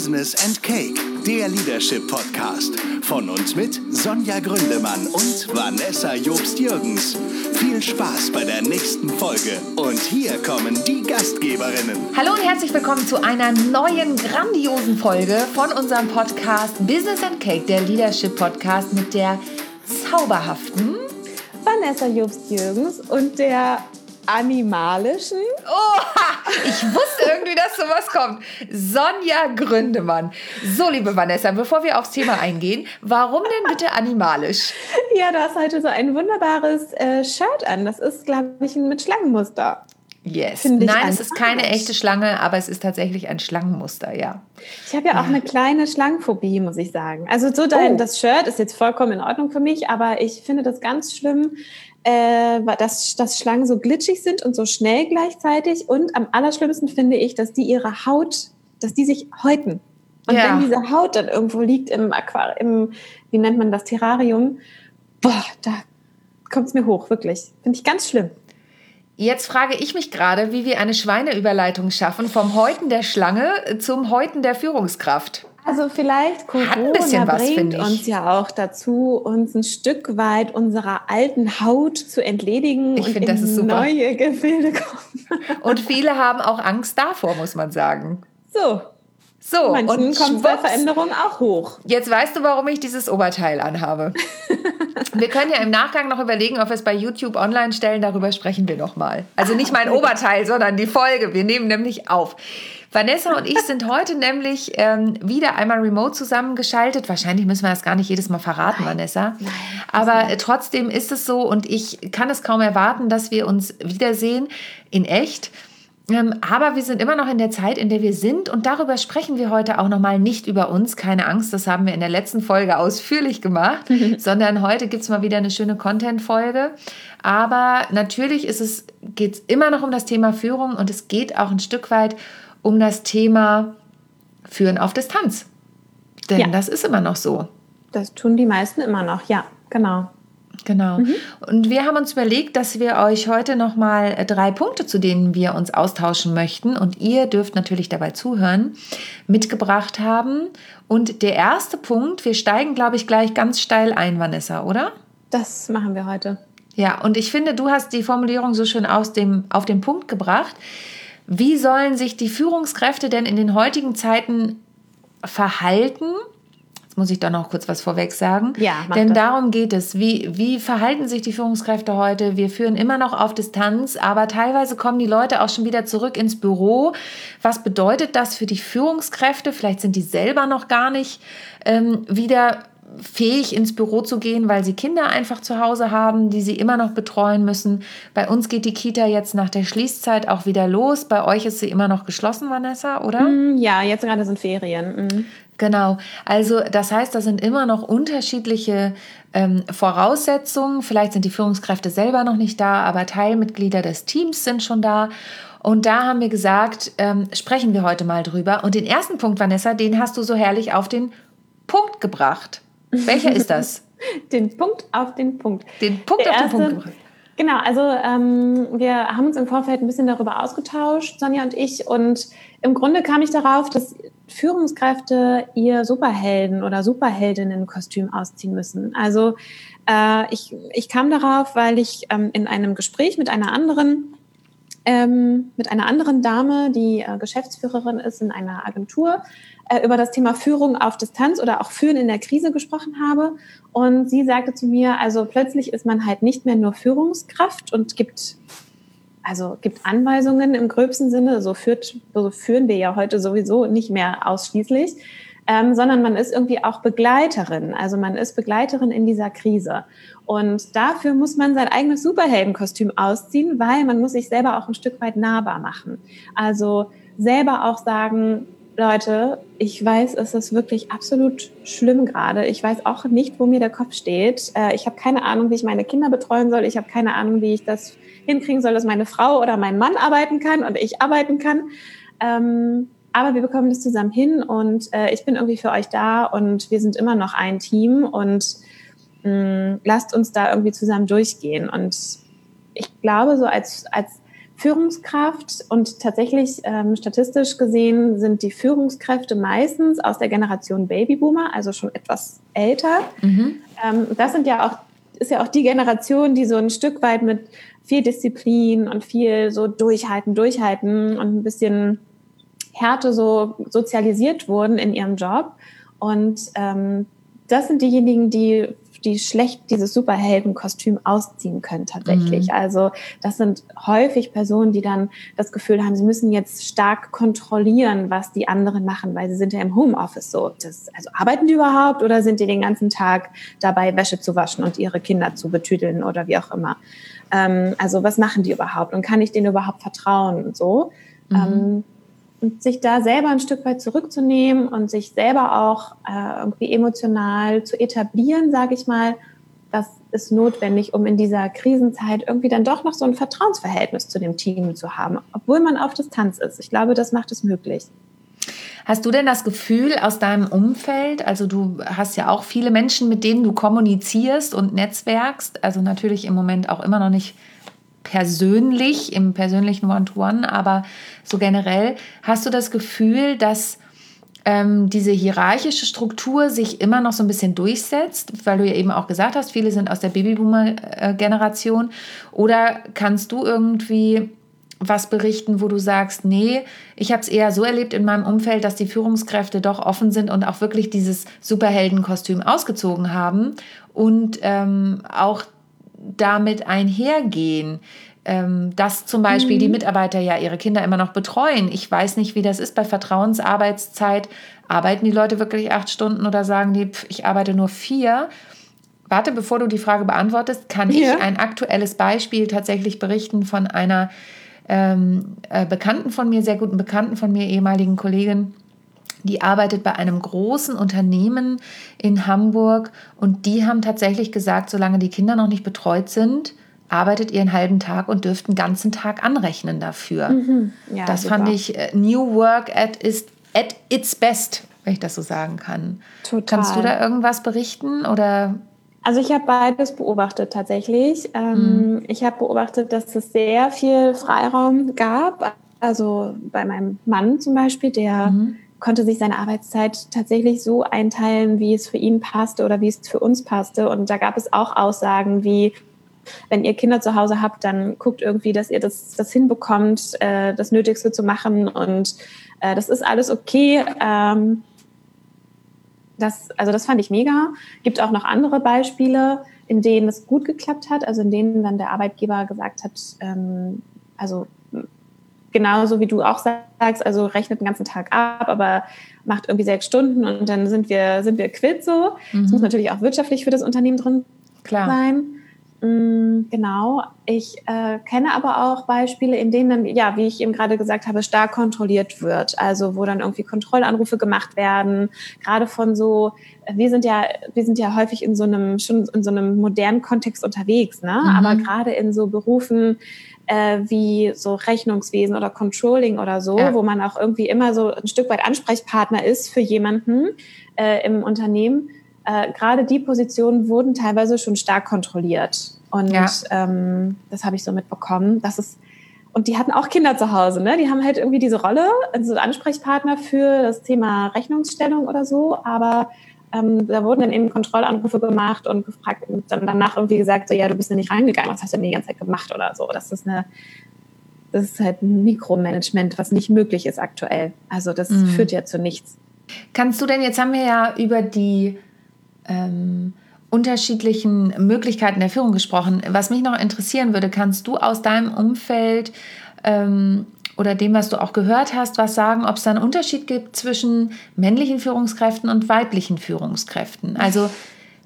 Business and Cake, der Leadership Podcast. Von uns mit Sonja Gründemann und Vanessa Jobst-Jürgens. Viel Spaß bei der nächsten Folge. Und hier kommen die Gastgeberinnen. Hallo und herzlich willkommen zu einer neuen grandiosen Folge von unserem Podcast Business and Cake, der Leadership Podcast mit der zauberhaften Vanessa Jobst-Jürgens und der animalischen. Oha, ich wusste irgendwie, dass sowas kommt. Sonja Gründemann. So, liebe Vanessa, bevor wir aufs Thema eingehen, warum denn bitte animalisch? Ja, du hast heute so ein wunderbares äh, Shirt an. Das ist, glaube ich, mit Schlangenmuster. Yes. Nein, es ist keine echte Schlange, aber es ist tatsächlich ein Schlangenmuster, ja. Ich habe ja, ja, auch eine kleine Schlangenphobie, muss ich sagen. Also so dein, oh. das Shirt ist jetzt vollkommen in Ordnung für mich, aber ich finde das ganz schlimm, äh, dass, dass Schlangen so glitschig sind und so schnell gleichzeitig. Und am allerschlimmsten finde ich, dass die ihre Haut, dass die sich häuten. Und ja. wenn diese Haut dann irgendwo liegt im Aquarium, wie nennt man das, Terrarium, boah, da kommt es mir hoch, wirklich. Finde ich ganz schlimm. Jetzt frage ich mich gerade, wie wir eine Schweineüberleitung schaffen vom Häuten der Schlange zum Häuten der Führungskraft. Also vielleicht Corona bringt uns ja auch dazu, uns ein Stück weit unserer alten Haut zu entledigen ich und find, in neue Gefilde kommen. Und viele haben auch Angst davor, muss man sagen. So, so, Manchen und kommt bei Veränderung auch hoch. Jetzt weißt du, warum ich dieses Oberteil anhabe. wir können ja im Nachgang noch überlegen, ob wir es bei YouTube online stellen. Darüber sprechen wir noch mal. Also nicht mein Oberteil, sondern die Folge. Wir nehmen nämlich auf. Vanessa und ich sind heute nämlich ähm, wieder einmal remote zusammengeschaltet. Wahrscheinlich müssen wir das gar nicht jedes Mal verraten, Nein. Vanessa. Nein, Aber nicht. trotzdem ist es so und ich kann es kaum erwarten, dass wir uns wiedersehen in echt. Ähm, aber wir sind immer noch in der Zeit, in der wir sind und darüber sprechen wir heute auch nochmal nicht über uns. Keine Angst, das haben wir in der letzten Folge ausführlich gemacht, sondern heute gibt es mal wieder eine schöne Content-Folge. Aber natürlich es, geht es immer noch um das Thema Führung und es geht auch ein Stück weit um das Thema Führen auf Distanz. Denn ja. das ist immer noch so. Das tun die meisten immer noch, ja, genau. Genau. Mhm. Und wir haben uns überlegt, dass wir euch heute nochmal äh, drei Punkte, zu denen wir uns austauschen möchten, und ihr dürft natürlich dabei zuhören, mitgebracht haben. Und der erste Punkt, wir steigen, glaube ich, gleich ganz steil ein, Vanessa, oder? Das machen wir heute. Ja, und ich finde, du hast die Formulierung so schön aus dem, auf den Punkt gebracht. Wie sollen sich die Führungskräfte denn in den heutigen Zeiten verhalten, muss ich da noch kurz was vorweg sagen. Ja, Denn das. darum geht es. Wie, wie verhalten sich die Führungskräfte heute? Wir führen immer noch auf Distanz, aber teilweise kommen die Leute auch schon wieder zurück ins Büro. Was bedeutet das für die Führungskräfte? Vielleicht sind die selber noch gar nicht ähm, wieder fähig ins Büro zu gehen, weil sie Kinder einfach zu Hause haben, die sie immer noch betreuen müssen. Bei uns geht die Kita jetzt nach der Schließzeit auch wieder los. Bei euch ist sie immer noch geschlossen, Vanessa, oder? Mm, ja, jetzt gerade sind Ferien. Mm. Genau. Also das heißt, da sind immer noch unterschiedliche ähm, Voraussetzungen. Vielleicht sind die Führungskräfte selber noch nicht da, aber Teilmitglieder des Teams sind schon da. Und da haben wir gesagt, ähm, sprechen wir heute mal drüber. Und den ersten Punkt, Vanessa, den hast du so herrlich auf den Punkt gebracht. Welcher ist das? den Punkt auf den Punkt. Den Punkt Der auf den Punkt gebracht. Genau, also ähm, wir haben uns im Vorfeld ein bisschen darüber ausgetauscht, Sonja und ich. Und im Grunde kam ich darauf, dass Führungskräfte ihr Superhelden- oder Superheldinnen-Kostüm ausziehen müssen. Also äh, ich, ich kam darauf, weil ich ähm, in einem Gespräch mit einer anderen ähm, mit einer anderen Dame, die äh, Geschäftsführerin ist in einer Agentur, äh, über das Thema Führung auf Distanz oder auch Führen in der Krise gesprochen habe. Und sie sagte zu mir, also plötzlich ist man halt nicht mehr nur Führungskraft und gibt also gibt Anweisungen im gröbsten Sinne, so, führt, so führen wir ja heute sowieso nicht mehr ausschließlich, ähm, sondern man ist irgendwie auch Begleiterin. Also man ist Begleiterin in dieser Krise. Und dafür muss man sein eigenes Superheldenkostüm ausziehen, weil man muss sich selber auch ein Stück weit nahbar machen. Also selber auch sagen, Leute, ich weiß, es ist wirklich absolut schlimm gerade. Ich weiß auch nicht, wo mir der Kopf steht. Äh, ich habe keine Ahnung, wie ich meine Kinder betreuen soll. Ich habe keine Ahnung, wie ich das hinkriegen soll, dass meine Frau oder mein Mann arbeiten kann und ich arbeiten kann. Aber wir bekommen das zusammen hin und äh, ich bin irgendwie für euch da und wir sind immer noch ein Team und mh, lasst uns da irgendwie zusammen durchgehen. Und ich glaube, so als, als Führungskraft und tatsächlich ähm, statistisch gesehen sind die Führungskräfte meistens aus der Generation Babyboomer, also schon etwas älter. Mhm. Ähm, das sind ja auch, ist ja auch die Generation, die so ein Stück weit mit viel Disziplin und viel so durchhalten, durchhalten und ein bisschen Härte so sozialisiert wurden in ihrem Job. Und ähm, das sind diejenigen, die die schlecht dieses Superheldenkostüm ausziehen können tatsächlich. Mhm. Also das sind häufig Personen, die dann das Gefühl haben, sie müssen jetzt stark kontrollieren, was die anderen machen, weil sie sind ja im Homeoffice so. Das, also arbeiten die überhaupt oder sind die den ganzen Tag dabei, Wäsche zu waschen und ihre Kinder zu betüdeln oder wie auch immer? Ähm, also was machen die überhaupt und kann ich denen überhaupt vertrauen und so? Mhm. Ähm, und sich da selber ein Stück weit zurückzunehmen und sich selber auch äh, irgendwie emotional zu etablieren, sage ich mal, das ist notwendig, um in dieser Krisenzeit irgendwie dann doch noch so ein Vertrauensverhältnis zu dem Team zu haben, obwohl man auf Distanz ist. Ich glaube, das macht es möglich. Hast du denn das Gefühl aus deinem Umfeld, also du hast ja auch viele Menschen, mit denen du kommunizierst und netzwerkst, also natürlich im Moment auch immer noch nicht persönlich, im persönlichen One-to-One, aber so generell, hast du das Gefühl, dass ähm, diese hierarchische Struktur sich immer noch so ein bisschen durchsetzt, weil du ja eben auch gesagt hast, viele sind aus der Babyboomer-Generation. Oder kannst du irgendwie was berichten, wo du sagst, nee, ich habe es eher so erlebt in meinem Umfeld, dass die Führungskräfte doch offen sind und auch wirklich dieses Superheldenkostüm ausgezogen haben und ähm, auch damit einhergehen, ähm, dass zum Beispiel mhm. die Mitarbeiter ja ihre Kinder immer noch betreuen. Ich weiß nicht, wie das ist bei Vertrauensarbeitszeit. Arbeiten die Leute wirklich acht Stunden oder sagen die, pf, ich arbeite nur vier? Warte, bevor du die Frage beantwortest, kann ja. ich ein aktuelles Beispiel tatsächlich berichten von einer ähm, äh, Bekannten von mir, sehr guten Bekannten von mir, ehemaligen Kollegin, die arbeitet bei einem großen Unternehmen in Hamburg und die haben tatsächlich gesagt, solange die Kinder noch nicht betreut sind, arbeitet ihr einen halben Tag und dürft einen ganzen Tag anrechnen dafür. Mhm. Ja, das super. fand ich äh, New Work at, is, at its best, wenn ich das so sagen kann. Total. Kannst du da irgendwas berichten oder also ich habe beides beobachtet tatsächlich. Ähm, mhm. Ich habe beobachtet, dass es sehr viel Freiraum gab. Also bei meinem Mann zum Beispiel, der mhm konnte sich seine Arbeitszeit tatsächlich so einteilen, wie es für ihn passte oder wie es für uns passte. Und da gab es auch Aussagen wie, wenn ihr Kinder zu Hause habt, dann guckt irgendwie, dass ihr das, das hinbekommt, äh, das Nötigste zu machen. Und äh, das ist alles okay. Ähm, das, also das fand ich mega. Gibt auch noch andere Beispiele, in denen es gut geklappt hat, also in denen dann der Arbeitgeber gesagt hat, ähm, also genauso wie du auch sagst, also rechnet den ganzen Tag ab, aber macht irgendwie sechs Stunden und dann sind wir, sind wir quitt so. Es mhm. muss natürlich auch wirtschaftlich für das Unternehmen drin Klar. sein. Mm, genau. Ich äh, kenne aber auch Beispiele, in denen dann, ja, wie ich eben gerade gesagt habe, stark kontrolliert wird. Also wo dann irgendwie Kontrollanrufe gemacht werden, gerade von so, wir sind ja, wir sind ja häufig in so einem, schon in so einem modernen Kontext unterwegs, ne? Mhm. Aber gerade in so Berufen, äh, wie so Rechnungswesen oder Controlling oder so, ja. wo man auch irgendwie immer so ein Stück weit Ansprechpartner ist für jemanden äh, im Unternehmen. Äh, Gerade die Positionen wurden teilweise schon stark kontrolliert. Und ja. ähm, das habe ich so mitbekommen. Das ist, und die hatten auch Kinder zu Hause, ne? Die haben halt irgendwie diese Rolle, also Ansprechpartner für das Thema Rechnungsstellung oder so, aber ähm, da wurden dann eben Kontrollanrufe gemacht und gefragt und dann danach irgendwie gesagt, so ja, du bist ja nicht reingegangen, was hast du denn die ganze Zeit gemacht oder so. Das ist eine, das ist halt ein Mikromanagement, was nicht möglich ist aktuell. Also das mhm. führt ja zu nichts. Kannst du denn, jetzt haben wir ja über die ähm, unterschiedlichen Möglichkeiten der Führung gesprochen. Was mich noch interessieren würde, kannst du aus deinem Umfeld ähm, oder dem, was du auch gehört hast, was sagen, ob es da einen Unterschied gibt zwischen männlichen Führungskräften und weiblichen Führungskräften. Also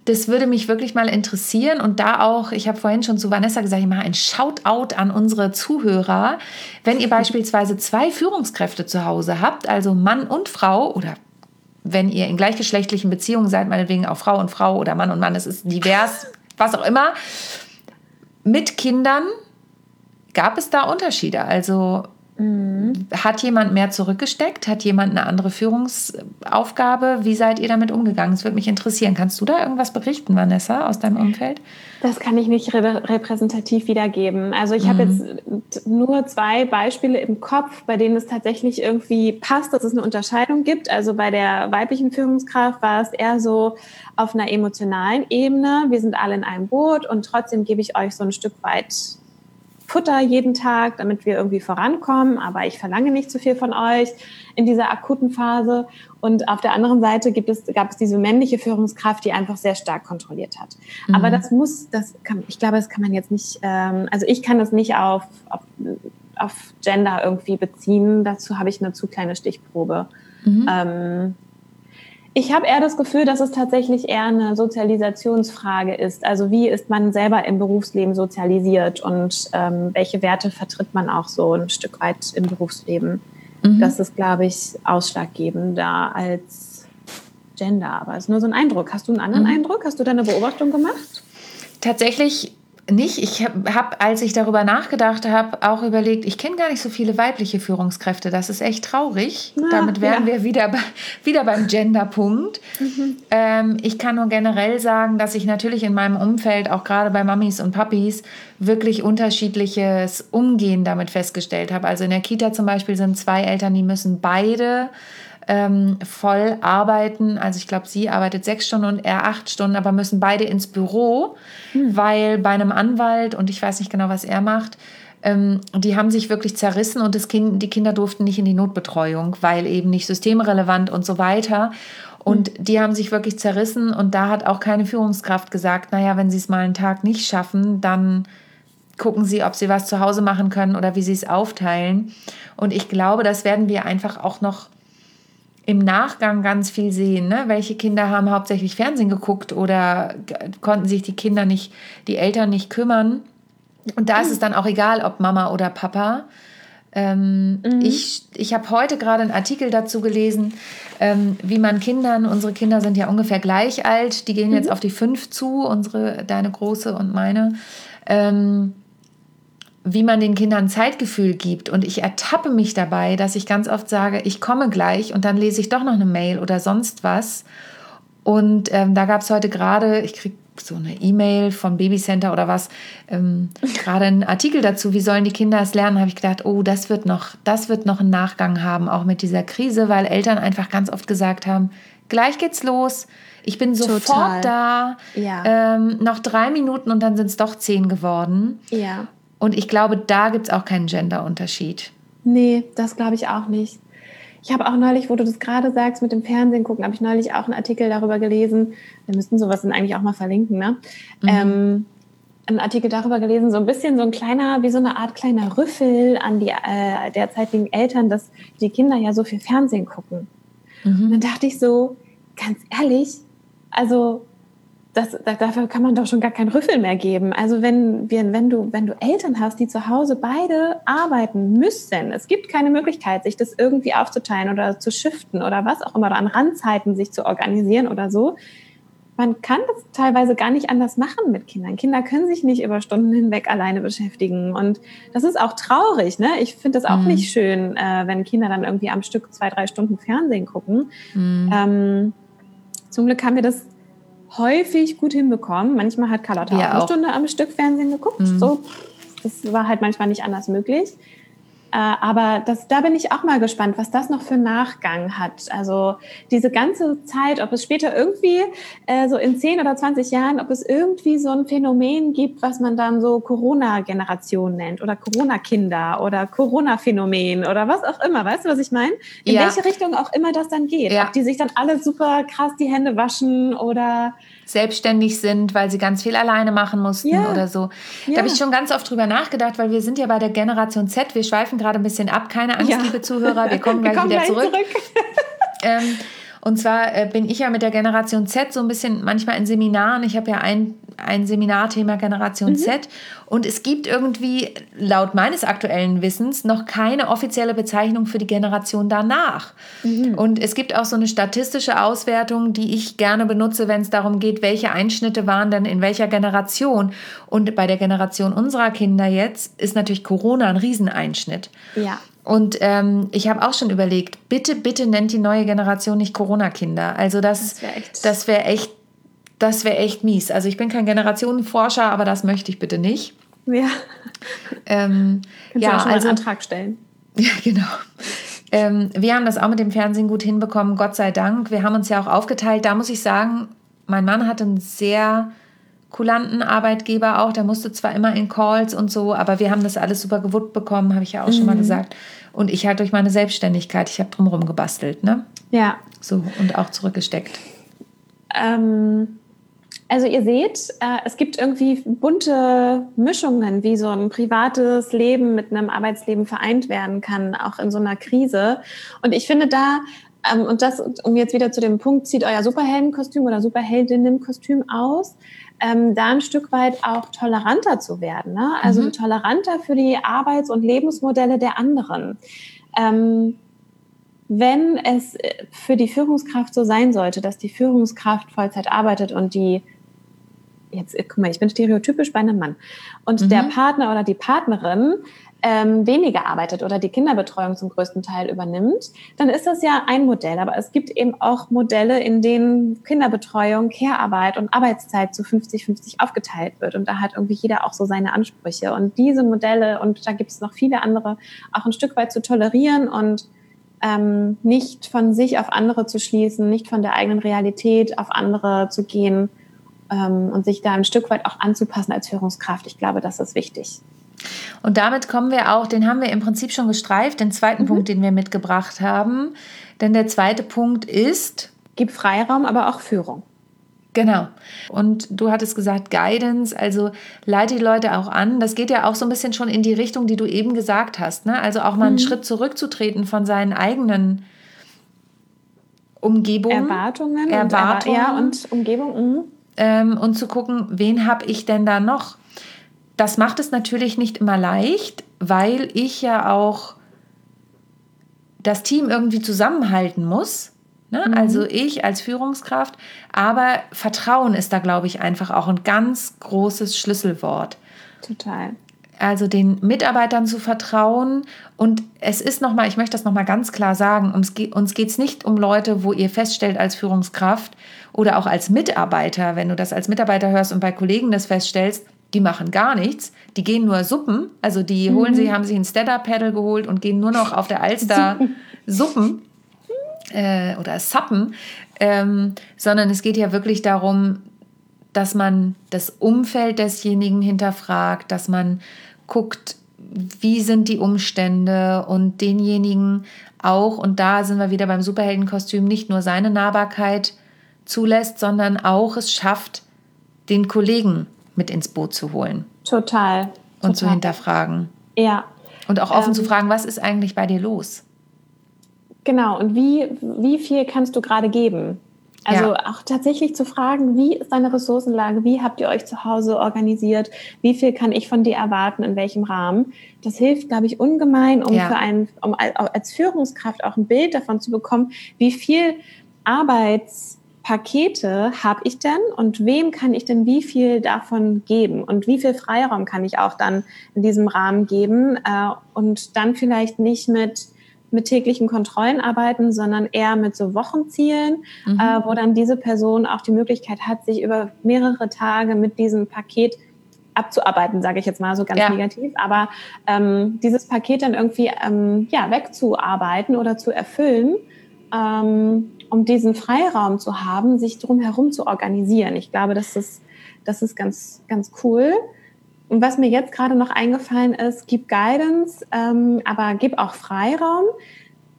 das würde mich wirklich mal interessieren und da auch, ich habe vorhin schon zu Vanessa gesagt, ich mache ein Shoutout an unsere Zuhörer. Wenn ihr beispielsweise zwei Führungskräfte zu Hause habt, also Mann und Frau oder wenn ihr in gleichgeschlechtlichen Beziehungen seid, meinetwegen auch Frau und Frau oder Mann und Mann, es ist divers, was auch immer, mit Kindern, gab es da Unterschiede? Also. Hat jemand mehr zurückgesteckt? Hat jemand eine andere Führungsaufgabe? Wie seid ihr damit umgegangen? Es würde mich interessieren. Kannst du da irgendwas berichten, Vanessa, aus deinem Umfeld? Das kann ich nicht repräsentativ wiedergeben. Also ich mhm. habe jetzt nur zwei Beispiele im Kopf, bei denen es tatsächlich irgendwie passt, dass es eine Unterscheidung gibt. Also bei der weiblichen Führungskraft war es eher so auf einer emotionalen Ebene. Wir sind alle in einem Boot und trotzdem gebe ich euch so ein Stück weit Futter jeden Tag, damit wir irgendwie vorankommen, aber ich verlange nicht zu viel von euch in dieser akuten Phase. Und auf der anderen Seite gibt es, gab es diese männliche Führungskraft, die einfach sehr stark kontrolliert hat. Mhm. Aber das muss, das kann, ich glaube, das kann man jetzt nicht, ähm, also ich kann das nicht auf, auf, auf Gender irgendwie beziehen. Dazu habe ich eine zu kleine Stichprobe. Mhm. Ähm, ich habe eher das Gefühl, dass es tatsächlich eher eine Sozialisationsfrage ist. Also wie ist man selber im Berufsleben sozialisiert und ähm, welche Werte vertritt man auch so ein Stück weit im Berufsleben? Mhm. Das ist, glaube ich, ausschlaggebender als Gender. Aber es ist nur so ein Eindruck. Hast du einen anderen mhm. Eindruck? Hast du da eine Beobachtung gemacht? Tatsächlich nicht. Ich habe, hab, als ich darüber nachgedacht habe, auch überlegt, ich kenne gar nicht so viele weibliche Führungskräfte. Das ist echt traurig. Ah, Damit wären ja. wir wieder, bei, wieder beim Gender-Punkt. Mhm. Ähm, ich kann nur generell sagen, dass ich natürlich in meinem Umfeld, auch gerade bei Mamis und Papis, wirklich unterschiedliches Umgehen damit festgestellt habe. Also in der Kita zum Beispiel sind zwei Eltern, die müssen beide ähm, voll arbeiten. Also ich glaube, sie arbeitet sechs Stunden und er acht Stunden, aber müssen beide ins Büro, hm. weil bei einem Anwalt, und ich weiß nicht genau, was er macht, ähm, die haben sich wirklich zerrissen und das kind, die Kinder durften nicht in die Notbetreuung, weil eben nicht systemrelevant und so weiter. Und hm. die haben sich wirklich zerrissen und da hat auch keine Führungskraft gesagt, naja, wenn sie es mal einen Tag nicht schaffen, dann gucken sie, ob sie was zu Hause machen können oder wie sie es aufteilen. Und ich glaube, das werden wir einfach auch noch im Nachgang ganz viel sehen. Ne? Welche Kinder haben hauptsächlich Fernsehen geguckt oder konnten sich die Kinder nicht, die Eltern nicht kümmern. Und da ist es dann auch egal, ob Mama oder Papa. Ähm, mhm. Ich, ich habe heute gerade einen Artikel dazu gelesen, ähm, wie man Kindern, unsere Kinder sind ja ungefähr gleich alt, die gehen mhm. jetzt auf die fünf zu, unsere, deine große und meine. Ähm, wie man den Kindern Zeitgefühl gibt. Und ich ertappe mich dabei, dass ich ganz oft sage, ich komme gleich und dann lese ich doch noch eine Mail oder sonst was. Und ähm, da gab es heute gerade, ich kriege so eine E-Mail vom Babycenter oder was, ähm, gerade einen Artikel dazu, wie sollen die Kinder es lernen, habe ich gedacht, oh, das wird noch, das wird noch einen Nachgang haben, auch mit dieser Krise, weil Eltern einfach ganz oft gesagt haben, gleich geht's los. Ich bin sofort Total. da. Ja. Ähm, noch drei Minuten und dann sind es doch zehn geworden. Ja. Und ich glaube, da gibt es auch keinen Genderunterschied. Nee, das glaube ich auch nicht. Ich habe auch neulich, wo du das gerade sagst, mit dem Fernsehen gucken, habe ich neulich auch einen Artikel darüber gelesen. Wir müssten sowas dann eigentlich auch mal verlinken, ne? Mhm. Ähm, einen Artikel darüber gelesen, so ein bisschen so ein kleiner, wie so eine Art kleiner Rüffel an die äh, derzeitigen Eltern, dass die Kinder ja so viel Fernsehen gucken. Mhm. Und dann dachte ich so, ganz ehrlich, also das, dafür kann man doch schon gar kein Rüffel mehr geben. Also wenn, wir, wenn, du, wenn du Eltern hast, die zu Hause beide arbeiten müssen, es gibt keine Möglichkeit, sich das irgendwie aufzuteilen oder zu shiften oder was auch immer, oder an Randzeiten sich zu organisieren oder so. Man kann das teilweise gar nicht anders machen mit Kindern. Kinder können sich nicht über Stunden hinweg alleine beschäftigen. Und das ist auch traurig. Ne? Ich finde das auch mhm. nicht schön, äh, wenn Kinder dann irgendwie am Stück zwei, drei Stunden Fernsehen gucken. Mhm. Ähm, zum Glück haben wir das häufig gut hinbekommen. Manchmal hat Carlotta ja, auch eine Stunde am Stück Fernsehen geguckt. Mhm. So, das war halt manchmal nicht anders möglich. Äh, aber das, da bin ich auch mal gespannt, was das noch für Nachgang hat. Also diese ganze Zeit, ob es später irgendwie äh, so in 10 oder 20 Jahren, ob es irgendwie so ein Phänomen gibt, was man dann so Corona-Generation nennt oder Corona-Kinder oder Corona-Phänomen oder was auch immer. Weißt du, was ich meine? In ja. welche Richtung auch immer das dann geht. Ja. Ob die sich dann alle super krass die Hände waschen oder selbstständig sind, weil sie ganz viel alleine machen mussten ja. oder so. Da ja. habe ich schon ganz oft drüber nachgedacht, weil wir sind ja bei der Generation Z. Wir schweifen gerade ein bisschen ab. Keine Angst, liebe Zuhörer, wir kommen gleich wir kommen wieder gleich zurück. zurück. ähm, und zwar äh, bin ich ja mit der Generation Z so ein bisschen manchmal in Seminaren. Ich habe ja ein, ein Seminarthema Generation mhm. Z. Und es gibt irgendwie laut meines aktuellen Wissens noch keine offizielle Bezeichnung für die Generation danach. Mhm. Und es gibt auch so eine statistische Auswertung, die ich gerne benutze, wenn es darum geht, welche Einschnitte waren denn in welcher Generation. Und bei der Generation unserer Kinder jetzt ist natürlich Corona ein Rieseneinschnitt. Ja. Und ähm, ich habe auch schon überlegt, bitte, bitte nennt die neue Generation nicht Corona-Kinder. Also das, das wäre echt, das wäre echt mies. Also ich bin kein Generationenforscher, aber das möchte ich bitte nicht. Ja. Ähm, Kannst ja, du auch schon also, einen Antrag stellen. Ja, genau. Ähm, wir haben das auch mit dem Fernsehen gut hinbekommen, Gott sei Dank. Wir haben uns ja auch aufgeteilt. Da muss ich sagen, mein Mann hat einen sehr kulanten Arbeitgeber auch. Der musste zwar immer in Calls und so, aber wir haben das alles super gewuppt bekommen, habe ich ja auch schon mal gesagt. Und ich halt durch meine Selbstständigkeit, ich habe drumherum gebastelt, ne? Ja. So und auch zurückgesteckt. Ähm, also ihr seht, äh, es gibt irgendwie bunte Mischungen, wie so ein privates Leben mit einem Arbeitsleben vereint werden kann, auch in so einer Krise. Und ich finde da, ähm, und das, um jetzt wieder zu dem Punkt, zieht euer Superheldenkostüm oder Superheldinnenkostüm aus, ähm, da ein Stück weit auch toleranter zu werden. Ne? Also Mhm. toleranter für die Arbeits- und Lebensmodelle der anderen. Ähm, wenn es äh, für die Führungskraft so sein sollte, dass die Führungskraft Vollzeit arbeitet und die jetzt, äh, guck mal, ich bin stereotypisch bei einem Mann und Mhm. der Partner oder die Partnerin ähm, weniger arbeitet oder die Kinderbetreuung zum größten Teil übernimmt, dann ist das ja ein Modell. Aber es gibt eben auch Modelle, in denen Kinderbetreuung, Care-Arbeit und Arbeitszeit zu 50-50 aufgeteilt wird. Und da hat irgendwie jeder auch so seine Ansprüche. Und diese Modelle, und da gibt es noch viele andere, auch ein Stück weit zu tolerieren und ähm, nicht von sich auf andere zu schließen, nicht von der eigenen Realität auf andere zu gehen ähm, und sich da ein Stück weit auch anzupassen als Führungskraft. Ich glaube, das ist wichtig. Und damit kommen wir auch, den haben wir im Prinzip schon gestreift, den zweiten Punkt, den wir mitgebracht haben. Denn der zweite Punkt ist, Gib Freiraum, aber auch Führung. Genau. Und du hattest gesagt Guidance, also leite die Leute auch an. Das geht ja auch so ein bisschen schon in die Richtung, die du eben gesagt hast. Ne? Also auch mal einen Schritt zurückzutreten von seinen eigenen Umgebungen Erwartungen, Erwartungen. Und, ja, und Umgebung. mhm. ähm, und zu gucken, wen habe ich denn da noch? Das macht es natürlich nicht immer leicht, weil ich ja auch das Team irgendwie zusammenhalten muss. Ne? Also ich als Führungskraft. Aber Vertrauen ist da, glaube ich, einfach auch ein ganz großes Schlüsselwort. Total. Also den Mitarbeitern zu vertrauen. Und es ist nochmal, ich möchte das nochmal ganz klar sagen, uns, ge uns geht es nicht um Leute, wo ihr feststellt als Führungskraft oder auch als Mitarbeiter, wenn du das als Mitarbeiter hörst und bei Kollegen das feststellst, die machen gar nichts, die gehen nur Suppen, also die holen sie, haben sich ein Stand-Up-Paddle geholt und gehen nur noch auf der Alster Suppen äh, oder Sappen, ähm, sondern es geht ja wirklich darum, dass man das Umfeld desjenigen hinterfragt, dass man guckt, wie sind die Umstände und denjenigen auch, und da sind wir wieder beim Superheldenkostüm, nicht nur seine Nahbarkeit zulässt, sondern auch es schafft, den Kollegen mit ins Boot zu holen Total. und zu Total. hinterfragen. Ja, Und auch offen Ähm, zu fragen, was ist eigentlich bei dir los? genau. Und wie, wie viel kannst du gerade geben? Also Ja. auch tatsächlich zu fragen, wie ist deine Ressourcenlage? Wie habt ihr euch zu Hause organisiert? Wie viel kann ich von dir erwarten? In welchem Rahmen? Das hilft, glaube ich, ungemein, um Ja. für einen, um al- als Führungskraft auch ein Bild davon zu bekommen, wie viel Arbeitspakete habe ich denn und wem kann ich denn wie viel davon geben und wie viel Freiraum kann ich auch dann in diesem Rahmen geben äh, und dann vielleicht nicht mit mit täglichen Kontrollen arbeiten, sondern eher mit so Wochenzielen, Mhm. äh, wo dann diese Person auch die Möglichkeit hat, sich über mehrere Tage mit diesem Paket abzuarbeiten, sage ich jetzt mal so ganz Ja. negativ, aber ähm, dieses Paket dann irgendwie ähm, ja, wegzuarbeiten oder zu erfüllen, ähm, um diesen Freiraum zu haben, sich drumherum zu organisieren. Ich glaube, das ist, das ist ganz, ganz cool. Und was mir jetzt gerade noch eingefallen ist, gib Guidance, ähm, aber gib auch Freiraum.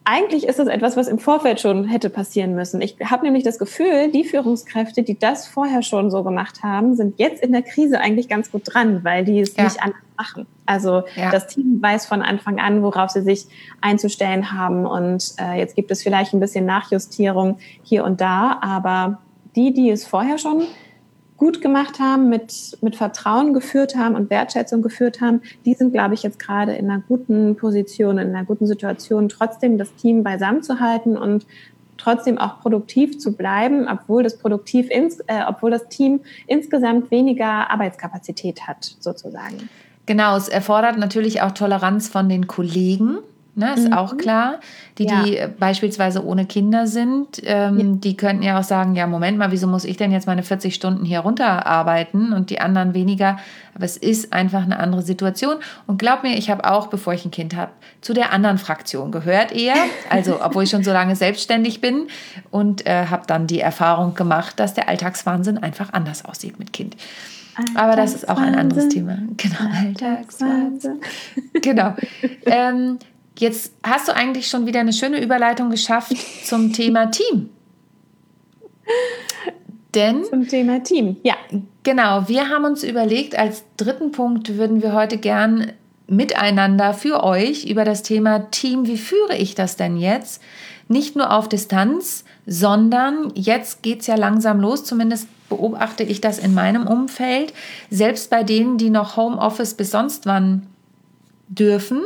Eigentlich ist das etwas, was im Vorfeld schon hätte passieren müssen. Ich habe nämlich das Gefühl, die Führungskräfte, die das vorher schon so gemacht haben, sind jetzt in der Krise eigentlich ganz gut dran, weil die es Ja. nicht anders machen. Also Ja. das Team weiß von Anfang an, worauf sie sich einzustellen haben. Und äh, jetzt gibt es vielleicht ein bisschen Nachjustierung hier und da, aber die, die es vorher schon gut gemacht haben, mit, mit Vertrauen geführt haben und Wertschätzung geführt haben, die sind, glaube ich, jetzt gerade in einer guten Position, in einer guten Situation, trotzdem das Team beisammen zu halten und trotzdem auch produktiv zu bleiben, obwohl das produktiv ins, äh, obwohl das Team insgesamt weniger Arbeitskapazität hat, sozusagen. Genau, es erfordert natürlich auch Toleranz von den Kollegen. Ne, ist mhm. auch klar. Die, ja. die beispielsweise ohne Kinder sind, ähm, ja. die könnten ja auch sagen, ja, Moment mal, wieso muss ich denn jetzt meine 40 Stunden hier runterarbeiten und die anderen weniger? Aber es ist einfach eine andere Situation. Und glaub mir, ich habe auch, bevor ich ein Kind habe, zu der anderen Fraktion gehört eher. Also, obwohl ich schon so lange selbstständig bin und äh, habe dann die Erfahrung gemacht, dass der Alltagswahnsinn einfach anders aussieht mit Kind. Aber das ist auch ein anderes Thema. Genau, Alltagswahnsinn. genau. Ähm, Jetzt hast du eigentlich schon wieder eine schöne Überleitung geschafft zum Thema Team. Denn zum Thema Team, ja. Genau, wir haben uns überlegt, als dritten Punkt würden wir heute gern miteinander für euch über das Thema Team, wie führe ich das denn jetzt? Nicht nur auf Distanz, sondern jetzt geht es ja langsam los, zumindest beobachte ich das in meinem Umfeld, selbst bei denen, die noch Homeoffice bis sonst wann dürfen,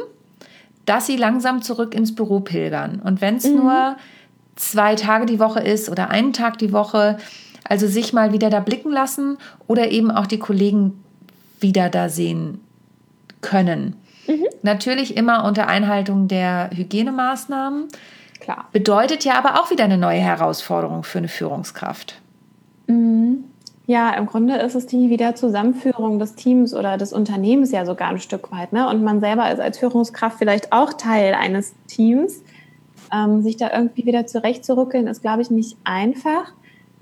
dass sie langsam zurück ins Büro pilgern. Und wenn es mhm. nur zwei Tage die Woche ist oder einen Tag die Woche, also sich mal wieder da blicken lassen oder eben auch die Kollegen wieder da sehen können. Mhm. Natürlich immer unter Einhaltung der Hygienemaßnahmen. Klar. Bedeutet ja aber auch wieder eine neue Herausforderung für eine Führungskraft. Mhm. Ja, im Grunde ist es die Wiederzusammenführung des Teams oder des Unternehmens ja sogar ein Stück weit. Ne? Und man selber ist als Führungskraft vielleicht auch Teil eines Teams. Ähm, sich da irgendwie wieder zurechtzurückeln, ist, glaube ich, nicht einfach.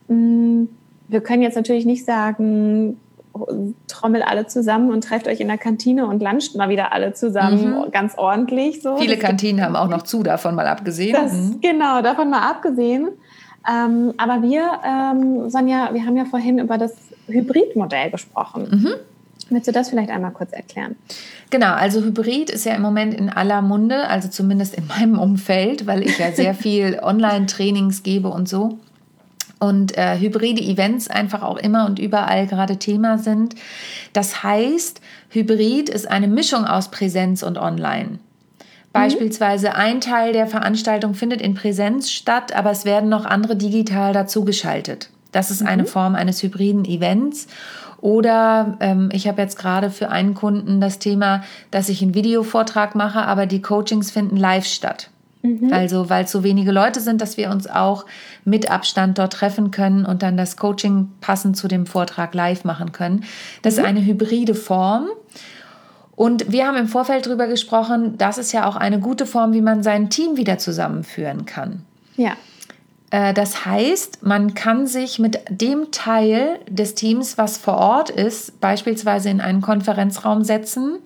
Mm, wir können jetzt natürlich nicht sagen, trommelt alle zusammen und trefft euch in der Kantine und luncht mal wieder alle zusammen mhm. ganz ordentlich. So. Viele Kantinen haben auch noch zu, davon mal abgesehen. Das, mhm. Genau, davon mal abgesehen. Ähm, aber wir, ähm, Sonja, wir haben ja vorhin über das Hybridmodell gesprochen. Mhm. Willst du das vielleicht einmal kurz erklären? Genau, also Hybrid ist ja im Moment in aller Munde, also zumindest in meinem Umfeld, weil ich ja sehr viel Online-Trainings gebe und so. Und äh, hybride Events einfach auch immer und überall gerade Thema sind. Das heißt, Hybrid ist eine Mischung aus Präsenz und Online. Mhm. Beispielsweise ein Teil der Veranstaltung findet in Präsenz statt, aber es werden noch andere digital dazugeschaltet. Das ist eine mhm. Form eines hybriden Events. Oder ähm, ich habe jetzt gerade für einen Kunden das Thema, dass ich einen Videovortrag mache, aber die Coachings finden live statt. Mhm. Also weil es so wenige Leute sind, dass wir uns auch mit Abstand dort treffen können und dann das Coaching passend zu dem Vortrag live machen können. Das mhm. ist eine hybride Form. Und wir haben im Vorfeld darüber gesprochen, das ist ja auch eine gute Form, wie man sein Team wieder zusammenführen kann. Ja. Äh, das heißt, man kann sich mit dem Teil des Teams, was vor Ort ist, beispielsweise in einen Konferenzraum setzen,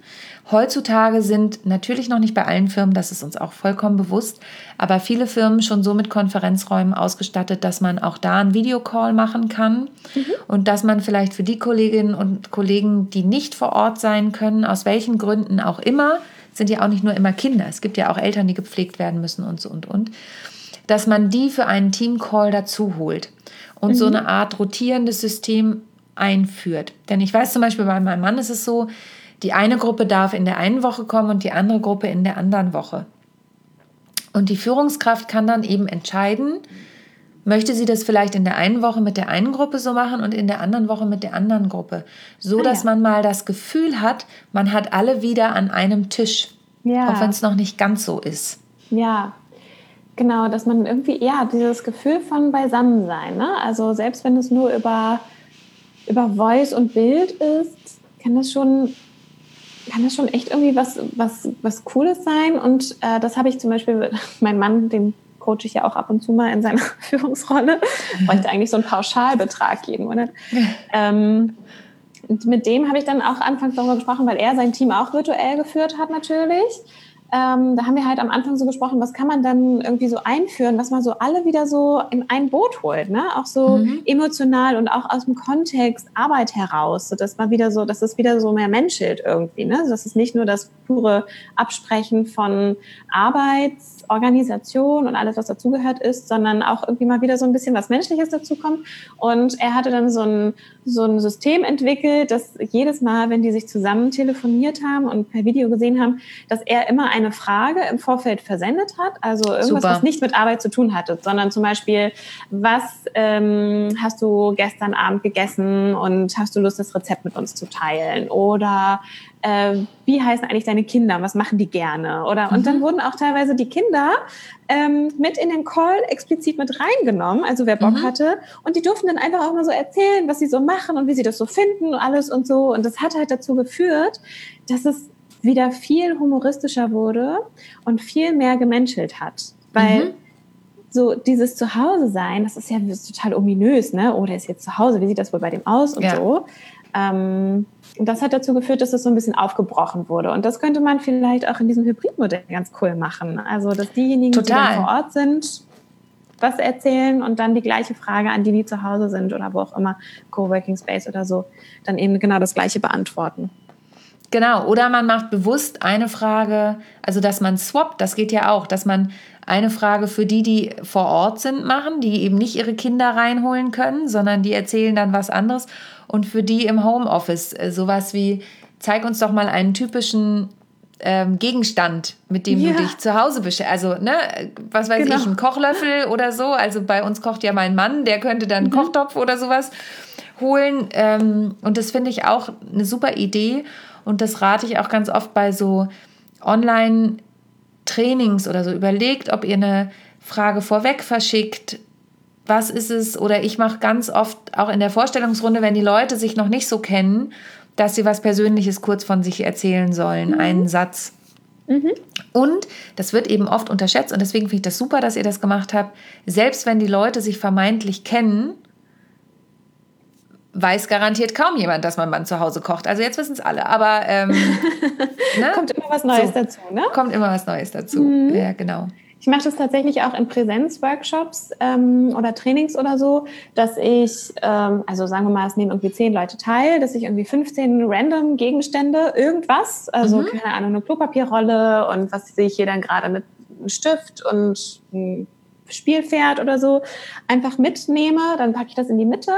Heutzutage sind natürlich noch nicht bei allen Firmen, das ist uns auch vollkommen bewusst, aber viele Firmen schon so mit Konferenzräumen ausgestattet, dass man auch da einen Videocall machen kann mhm. und dass man vielleicht für die Kolleginnen und Kollegen, die nicht vor Ort sein können, aus welchen Gründen auch immer, sind ja auch nicht nur immer Kinder, es gibt ja auch Eltern, die gepflegt werden müssen und so und und, dass man die für einen Teamcall dazu holt und mhm. so eine Art rotierendes System einführt. Denn ich weiß zum Beispiel bei meinem Mann ist es so, die eine Gruppe darf in der einen Woche kommen und die andere Gruppe in der anderen Woche. Und die Führungskraft kann dann eben entscheiden, möchte sie das vielleicht in der einen Woche mit der einen Gruppe so machen und in der anderen Woche mit der anderen Gruppe. So ah, dass ja. man mal das Gefühl hat, man hat alle wieder an einem Tisch. Ja. Auch wenn es noch nicht ganz so ist. Ja, genau, dass man irgendwie, ja, dieses Gefühl von Beisammensein. Ne? Also selbst wenn es nur über, über Voice und Bild ist, kann das schon kann das schon echt irgendwie was, was, was Cooles sein. Und äh, das habe ich zum Beispiel, mein Mann, den coache ich ja auch ab und zu mal in seiner Führungsrolle, bräuchte eigentlich so einen Pauschalbetrag jeden Monat. Ähm, und mit dem habe ich dann auch anfangs darüber gesprochen, weil er sein Team auch virtuell geführt hat natürlich ähm, da haben wir halt am Anfang so gesprochen, was kann man dann irgendwie so einführen, was man so alle wieder so in ein Boot holt, ne? Auch so mhm. emotional und auch aus dem Kontext Arbeit heraus, so dass man wieder so, dass es wieder so mehr menschelt irgendwie, ne? Dass es nicht nur das pure Absprechen von Arbeitsorganisation und alles, was dazugehört ist, sondern auch irgendwie mal wieder so ein bisschen was Menschliches dazukommt. Und er hatte dann so ein, so ein System entwickelt, dass jedes Mal, wenn die sich zusammen telefoniert haben und per Video gesehen haben, dass er immer ein eine Frage im Vorfeld versendet hat, also irgendwas, Super. was nichts mit Arbeit zu tun hatte, sondern zum Beispiel, was ähm, hast du gestern Abend gegessen und hast du Lust, das Rezept mit uns zu teilen? Oder äh, wie heißen eigentlich deine Kinder? Was machen die gerne? Oder mhm. und dann mhm. wurden auch teilweise die Kinder ähm, mit in den Call explizit mit reingenommen, also wer Bock mhm. hatte, und die durften dann einfach auch mal so erzählen, was sie so machen und wie sie das so finden und alles und so. Und das hat halt dazu geführt, dass es wieder viel humoristischer wurde und viel mehr gemenschelt hat. Weil mhm. so dieses Zuhause sein, das ist ja total ominös, ne? Oh, der ist jetzt zu Hause, wie sieht das wohl bei dem aus und ja. so. Ähm, das hat dazu geführt, dass es so ein bisschen aufgebrochen wurde. Und das könnte man vielleicht auch in diesem Hybridmodell ganz cool machen. Also, dass diejenigen, Total. die vor Ort sind, was erzählen und dann die gleiche Frage an die, die zu Hause sind oder wo auch immer, Coworking Space oder so, dann eben genau das gleiche beantworten. Genau, oder man macht bewusst eine Frage, also dass man swappt, das geht ja auch, dass man eine Frage für die, die vor Ort sind, machen, die eben nicht ihre Kinder reinholen können, sondern die erzählen dann was anderes. Und für die im Homeoffice äh, sowas wie, zeig uns doch mal einen typischen ähm, Gegenstand, mit dem ja. du dich zu Hause beschäftigst. Also, ne, was weiß genau. ich, ein Kochlöffel oder so. Also bei uns kocht ja mein Mann, der könnte dann einen mhm. Kochtopf oder sowas holen. Ähm, und das finde ich auch eine super Idee. Und das rate ich auch ganz oft bei so Online-Trainings oder so. Überlegt, ob ihr eine Frage vorweg verschickt. Was ist es? Oder ich mache ganz oft auch in der Vorstellungsrunde, wenn die Leute sich noch nicht so kennen, dass sie was Persönliches kurz von sich erzählen sollen. Mhm. Einen Satz. Mhm. Und das wird eben oft unterschätzt und deswegen finde ich das super, dass ihr das gemacht habt. Selbst wenn die Leute sich vermeintlich kennen, weiß garantiert kaum jemand, dass mein Mann zu Hause kocht. Also jetzt wissen es alle, aber ähm, ne? kommt immer was Neues so, dazu, ne? Kommt immer was Neues dazu. Mhm. Ja, genau. Ich mache das tatsächlich auch in Präsenzworkshops ähm, oder Trainings oder so, dass ich, ähm, also sagen wir mal, es nehmen irgendwie zehn Leute teil, dass ich irgendwie 15 random Gegenstände, irgendwas, also mhm. keine Ahnung, eine Klopapierrolle und was sehe ich hier dann gerade mit einem Stift und ein Spielpferd oder so, einfach mitnehme, dann packe ich das in die Mitte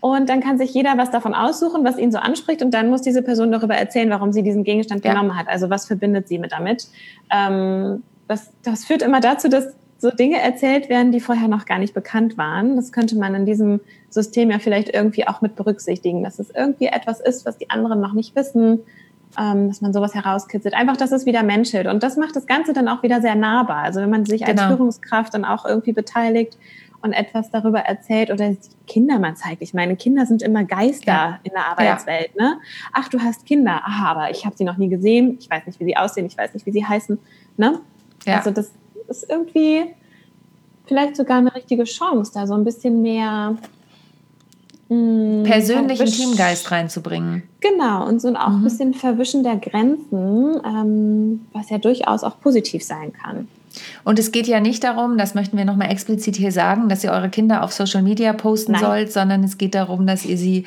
und dann kann sich jeder was davon aussuchen, was ihn so anspricht und dann muss diese Person darüber erzählen, warum sie diesen Gegenstand ja. genommen hat. Also was verbindet sie mit damit? Ähm, das, das führt immer dazu, dass so Dinge erzählt werden, die vorher noch gar nicht bekannt waren. Das könnte man in diesem System ja vielleicht irgendwie auch mit berücksichtigen, dass es irgendwie etwas ist, was die anderen noch nicht wissen, ähm, dass man sowas herauskitzelt. Einfach, dass es wieder menschelt. Und das macht das Ganze dann auch wieder sehr nahbar. Also wenn man sich genau. als Führungskraft dann auch irgendwie beteiligt und etwas darüber erzählt oder Kinder mal zeigt. Ich meine, Kinder sind immer Geister ja. in der Arbeitswelt. Ja. Ne? Ach, du hast Kinder. Aha, aber ich habe sie noch nie gesehen. Ich weiß nicht, wie sie aussehen. Ich weiß nicht, wie sie heißen. Ne? Ja. Also das ist irgendwie vielleicht sogar eine richtige Chance, da so ein bisschen mehr mh, persönlichen Teamgeist reinzubringen. Genau, und so auch mhm. ein bisschen Verwischen der Grenzen, ähm, was ja durchaus auch positiv sein kann. Und es geht ja nicht darum, das möchten wir nochmal explizit hier sagen, dass ihr eure Kinder auf Social Media posten Nein. sollt, sondern es geht darum, dass ihr sie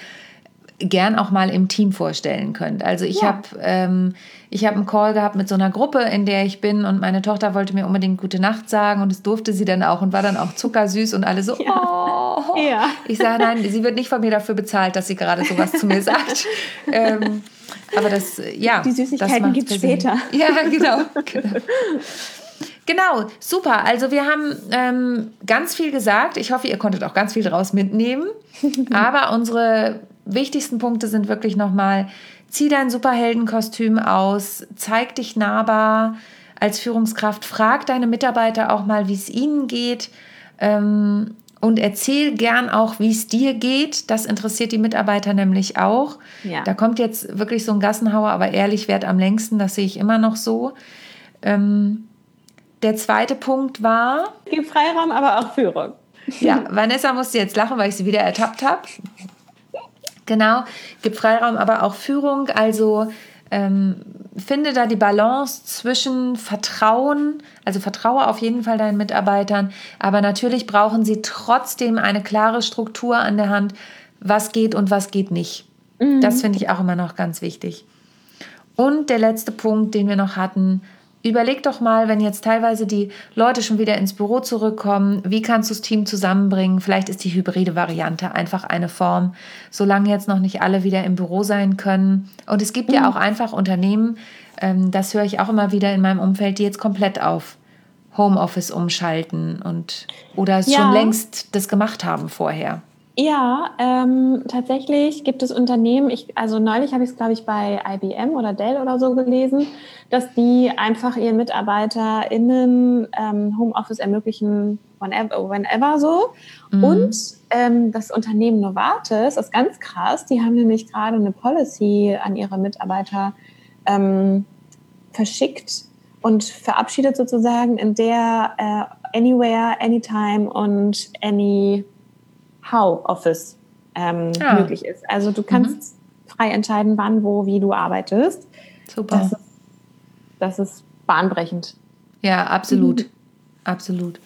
gern auch mal im Team vorstellen könnt. Also ich ja. habe ähm, ich habe einen Call gehabt mit so einer Gruppe, in der ich bin und meine Tochter wollte mir unbedingt gute Nacht sagen und das durfte sie dann auch und war dann auch zuckersüß und alle so, ja. oh. Ja. Ich sage, nein, sie wird nicht von mir dafür bezahlt, dass sie gerade sowas zu mir sagt. ähm, aber das, ja. Die Süßigkeiten gibt es später. Ja, genau. genau. Genau, super. Also wir haben ähm, ganz viel gesagt. Ich hoffe, ihr konntet auch ganz viel daraus mitnehmen. Aber unsere wichtigsten Punkte sind wirklich nochmal, zieh dein Superheldenkostüm aus, zeig dich nahbar als Führungskraft, frag deine Mitarbeiter auch mal, wie es ihnen geht. Ähm, und erzähl gern auch, wie es dir geht. Das interessiert die Mitarbeiter nämlich auch. Ja. Da kommt jetzt wirklich so ein Gassenhauer, aber ehrlich, wert am längsten, das sehe ich immer noch so. Ähm, der zweite Punkt war. Gib Freiraum, aber auch Führung. Ja, Vanessa musste jetzt lachen, weil ich sie wieder ertappt habe. Genau, gib Freiraum, aber auch Führung. Also ähm, finde da die Balance zwischen Vertrauen, also vertraue auf jeden Fall deinen Mitarbeitern, aber natürlich brauchen sie trotzdem eine klare Struktur an der Hand, was geht und was geht nicht. Mhm. Das finde ich auch immer noch ganz wichtig. Und der letzte Punkt, den wir noch hatten, überleg doch mal, wenn jetzt teilweise die Leute schon wieder ins Büro zurückkommen, wie kannst du das Team zusammenbringen? Vielleicht ist die hybride Variante einfach eine Form, solange jetzt noch nicht alle wieder im Büro sein können. Und es gibt mhm. ja auch einfach Unternehmen, ähm, das höre ich auch immer wieder in meinem Umfeld, die jetzt komplett auf Homeoffice umschalten und oder ja. schon längst das gemacht haben vorher. Ja, ähm, tatsächlich gibt es Unternehmen, ich, also neulich habe ich es, glaube ich, bei IBM oder Dell oder so gelesen, dass die einfach ihren MitarbeiterInnen ähm, Homeoffice ermöglichen, whenever, whenever so. Mhm. Und ähm, das Unternehmen Novartis ist ganz krass, die haben nämlich gerade eine Policy an ihre Mitarbeiter ähm, verschickt und verabschiedet sozusagen, in der äh, Anywhere, Anytime und Any How Office ähm, ja. möglich ist. Also du kannst mhm. frei entscheiden, wann, wo, wie du arbeitest. Super. Das ist, das ist bahnbrechend. Ja, absolut. Mhm. Absolut.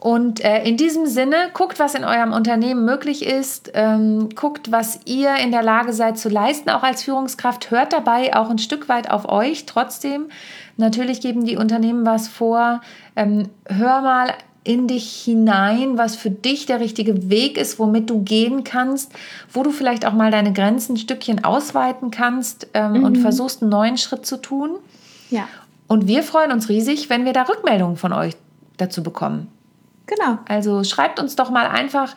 Und äh, in diesem Sinne, guckt, was in eurem Unternehmen möglich ist, ähm, guckt, was ihr in der Lage seid zu leisten, auch als Führungskraft. Hört dabei auch ein Stück weit auf euch. Trotzdem, natürlich geben die Unternehmen was vor. Ähm, hör mal in dich hinein, was für dich der richtige Weg ist, womit du gehen kannst, wo du vielleicht auch mal deine Grenzen ein Stückchen ausweiten kannst ähm, mhm. und versuchst, einen neuen Schritt zu tun. Ja. Und wir freuen uns riesig, wenn wir da Rückmeldungen von euch dazu bekommen. Genau. Also schreibt uns doch mal einfach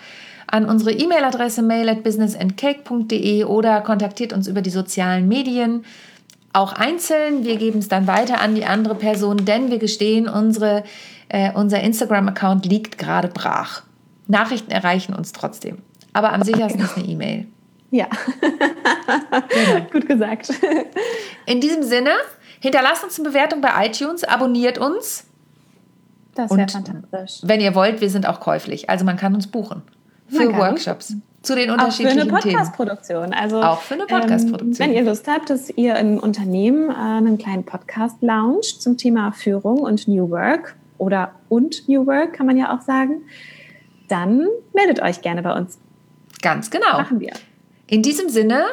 an unsere E-Mail-Adresse mail at businessandcake.de oder kontaktiert uns über die sozialen Medien. Auch einzeln. Wir geben es dann weiter an die andere Person, denn wir gestehen, unsere, äh, unser Instagram-Account liegt gerade brach. Nachrichten erreichen uns trotzdem. Aber am sichersten ist eine E-Mail. Ja, genau. gut gesagt. In diesem Sinne, hinterlasst uns eine Bewertung bei iTunes, abonniert uns das wäre fantastisch. Wenn ihr wollt, wir sind auch käuflich. Also man kann uns buchen für Workshops. Zu den unterschiedlichen Themen. Auch für eine Podcast-Produktion. Also, auch für eine Podcast-Produktion. Ähm, wenn ihr Lust habt, dass ihr im Unternehmen äh, einen kleinen Podcast launcht zum Thema Führung und New Work oder und New Work, kann man ja auch sagen, dann meldet euch gerne bei uns. Ganz genau. Machen wir. In diesem Sinne,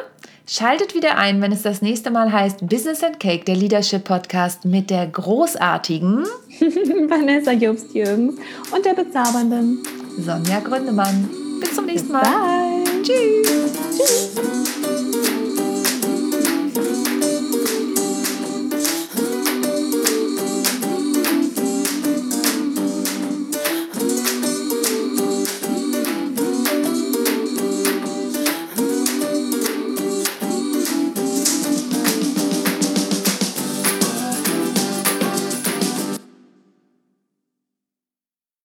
Schaltet wieder ein, wenn es das nächste Mal heißt Business and Cake, der Leadership Podcast mit der großartigen Vanessa Jobst-Jürgens und der bezaubernden Sonja Gründemann. Bis zum nächsten Mal. Bye. Tschüss. Tschüss.